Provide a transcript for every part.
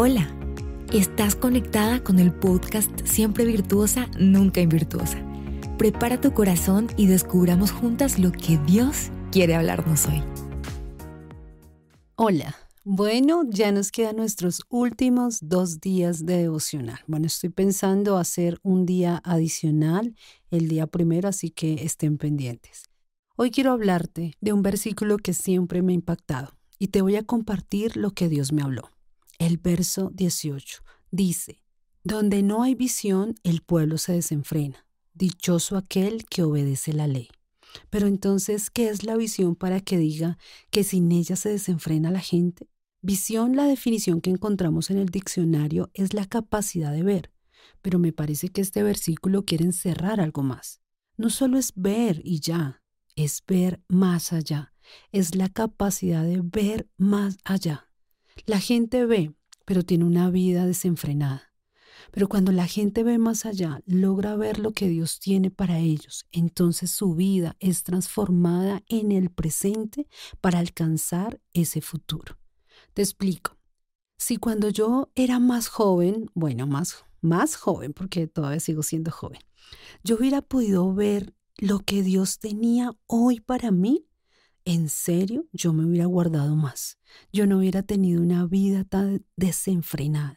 Hola, estás conectada con el podcast Siempre Virtuosa, Nunca Invirtuosa. Prepara tu corazón y descubramos juntas lo que Dios quiere hablarnos hoy. Hola, bueno, ya nos quedan nuestros últimos dos días de devocional. Bueno, estoy pensando hacer un día adicional el día primero, así que estén pendientes. Hoy quiero hablarte de un versículo que siempre me ha impactado y te voy a compartir lo que Dios me habló. El verso 18 dice, Donde no hay visión, el pueblo se desenfrena. Dichoso aquel que obedece la ley. Pero entonces, ¿qué es la visión para que diga que sin ella se desenfrena la gente? Visión, la definición que encontramos en el diccionario, es la capacidad de ver, pero me parece que este versículo quiere encerrar algo más. No solo es ver y ya, es ver más allá, es la capacidad de ver más allá. La gente ve, pero tiene una vida desenfrenada. Pero cuando la gente ve más allá, logra ver lo que Dios tiene para ellos, entonces su vida es transformada en el presente para alcanzar ese futuro. Te explico. Si cuando yo era más joven, bueno, más, más joven, porque todavía sigo siendo joven, yo hubiera podido ver lo que Dios tenía hoy para mí, en serio, yo me hubiera guardado más. Yo no hubiera tenido una vida tan desenfrenada.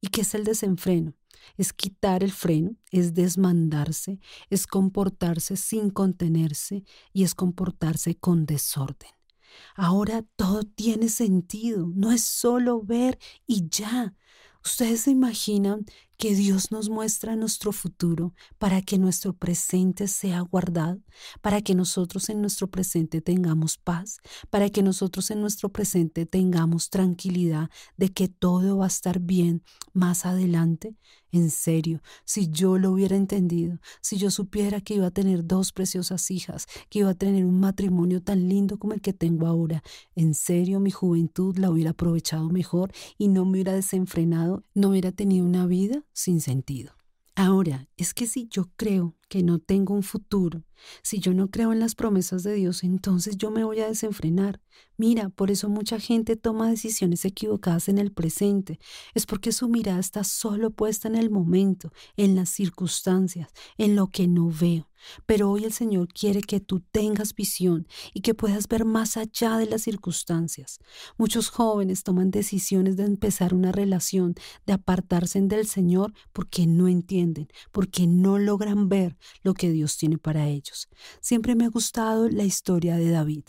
¿Y qué es el desenfreno? Es quitar el freno, es desmandarse, es comportarse sin contenerse y es comportarse con desorden. Ahora todo tiene sentido, no es solo ver y ya. Ustedes se imaginan que Dios nos muestra nuestro futuro para que nuestro presente sea guardado, para que nosotros en nuestro presente tengamos paz, para que nosotros en nuestro presente tengamos tranquilidad de que todo va a estar bien más adelante. En serio, si yo lo hubiera entendido, si yo supiera que iba a tener dos preciosas hijas, que iba a tener un matrimonio tan lindo como el que tengo ahora, en serio mi juventud la hubiera aprovechado mejor y no me hubiera desenfrenado, no hubiera tenido una vida sin sentido. Ahora, es que si yo creo que no tengo un futuro, si yo no creo en las promesas de Dios, entonces yo me voy a desenfrenar. Mira, por eso mucha gente toma decisiones equivocadas en el presente. Es porque su mirada está solo puesta en el momento, en las circunstancias, en lo que no veo. Pero hoy el Señor quiere que tú tengas visión y que puedas ver más allá de las circunstancias. Muchos jóvenes toman decisiones de empezar una relación, de apartarse del Señor porque no entienden, porque no logran ver lo que Dios tiene para ellos. Siempre me ha gustado la historia de David.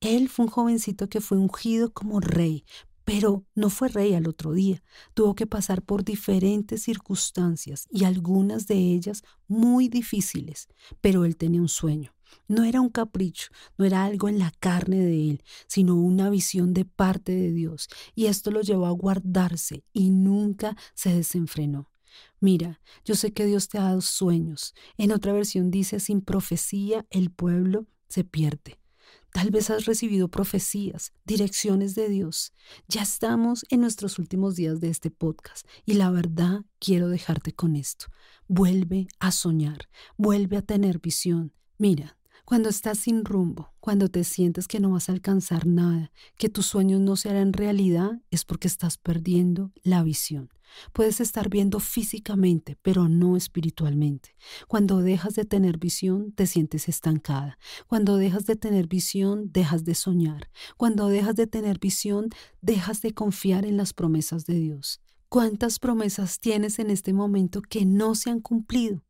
Él fue un jovencito que fue ungido como rey, pero no fue rey al otro día. Tuvo que pasar por diferentes circunstancias y algunas de ellas muy difíciles, pero él tenía un sueño. No era un capricho, no era algo en la carne de él, sino una visión de parte de Dios. Y esto lo llevó a guardarse y nunca se desenfrenó. Mira, yo sé que Dios te ha dado sueños. En otra versión dice, sin profecía el pueblo se pierde. Tal vez has recibido profecías, direcciones de Dios. Ya estamos en nuestros últimos días de este podcast y la verdad quiero dejarte con esto. Vuelve a soñar, vuelve a tener visión. Mira, cuando estás sin rumbo, cuando te sientes que no vas a alcanzar nada, que tus sueños no se harán realidad, es porque estás perdiendo la visión. Puedes estar viendo físicamente, pero no espiritualmente. Cuando dejas de tener visión, te sientes estancada. Cuando dejas de tener visión, dejas de soñar. Cuando dejas de tener visión, dejas de confiar en las promesas de Dios. ¿Cuántas promesas tienes en este momento que no se han cumplido?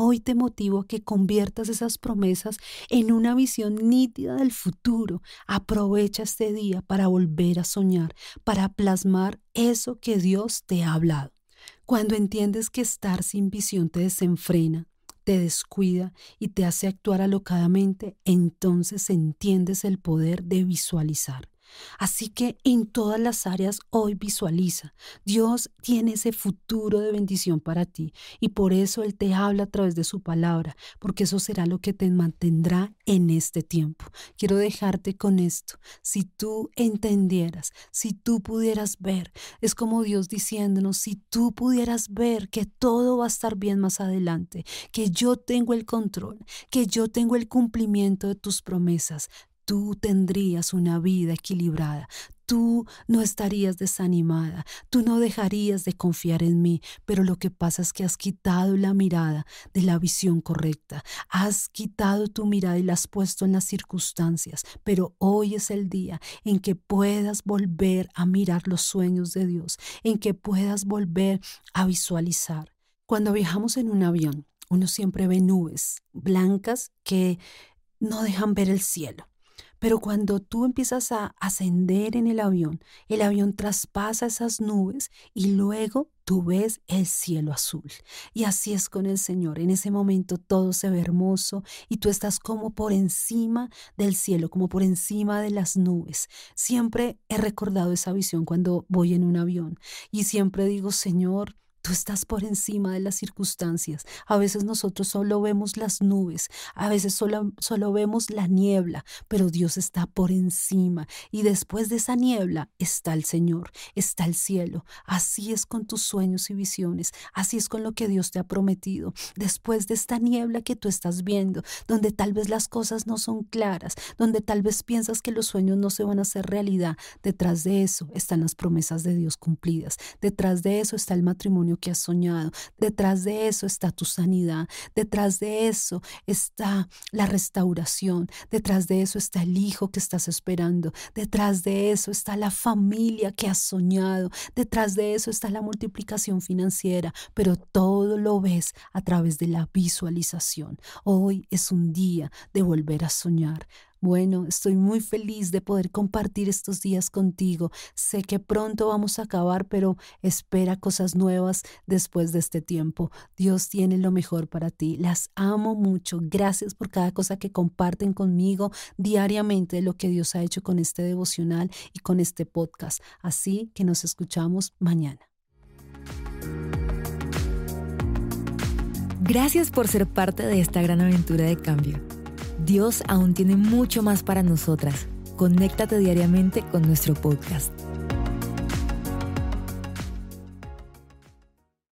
Hoy te motivo a que conviertas esas promesas en una visión nítida del futuro. Aprovecha este día para volver a soñar, para plasmar eso que Dios te ha hablado. Cuando entiendes que estar sin visión te desenfrena, te descuida y te hace actuar alocadamente, entonces entiendes el poder de visualizar. Así que en todas las áreas hoy visualiza. Dios tiene ese futuro de bendición para ti y por eso Él te habla a través de su palabra, porque eso será lo que te mantendrá en este tiempo. Quiero dejarte con esto. Si tú entendieras, si tú pudieras ver, es como Dios diciéndonos, si tú pudieras ver que todo va a estar bien más adelante, que yo tengo el control, que yo tengo el cumplimiento de tus promesas, tú tendrías una vida equilibrada, tú no estarías desanimada, tú no dejarías de confiar en mí, pero lo que pasa es que has quitado la mirada de la visión correcta, has quitado tu mirada y la has puesto en las circunstancias, pero hoy es el día en que puedas volver a mirar los sueños de Dios, en que puedas volver a visualizar. Cuando viajamos en un avión, uno siempre ve nubes blancas que no dejan ver el cielo. Pero cuando tú empiezas a ascender en el avión, el avión traspasa esas nubes y luego tú ves el cielo azul. Y así es con el Señor. En ese momento todo se ve hermoso y tú estás como por encima del cielo, como por encima de las nubes. Siempre he recordado esa visión cuando voy en un avión y siempre digo, Señor, Tú estás por encima de las circunstancias. A veces nosotros solo vemos las nubes, a veces solo, solo vemos la niebla, pero Dios está por encima. Y después de esa niebla está el Señor, está el cielo. Así es con tus sueños y visiones, así es con lo que Dios te ha prometido. Después de esta niebla que tú estás viendo, donde tal vez las cosas no son claras, donde tal vez piensas que los sueños no se van a hacer realidad, detrás de eso están las promesas de Dios cumplidas. Detrás de eso está el matrimonio que has soñado. Detrás de eso está tu sanidad. Detrás de eso está la restauración. Detrás de eso está el hijo que estás esperando. Detrás de eso está la familia que has soñado. Detrás de eso está la multiplicación financiera. Pero todo lo ves a través de la visualización. Hoy es un día de volver a soñar. Bueno, estoy muy feliz de poder compartir estos días contigo. Sé que pronto vamos a acabar, pero espera cosas nuevas después de este tiempo. Dios tiene lo mejor para ti. Las amo mucho. Gracias por cada cosa que comparten conmigo diariamente de lo que Dios ha hecho con este devocional y con este podcast. Así que nos escuchamos mañana. Gracias por ser parte de esta gran aventura de cambio. Dios aún tiene mucho más para nosotras. Conéctate diariamente con nuestro podcast.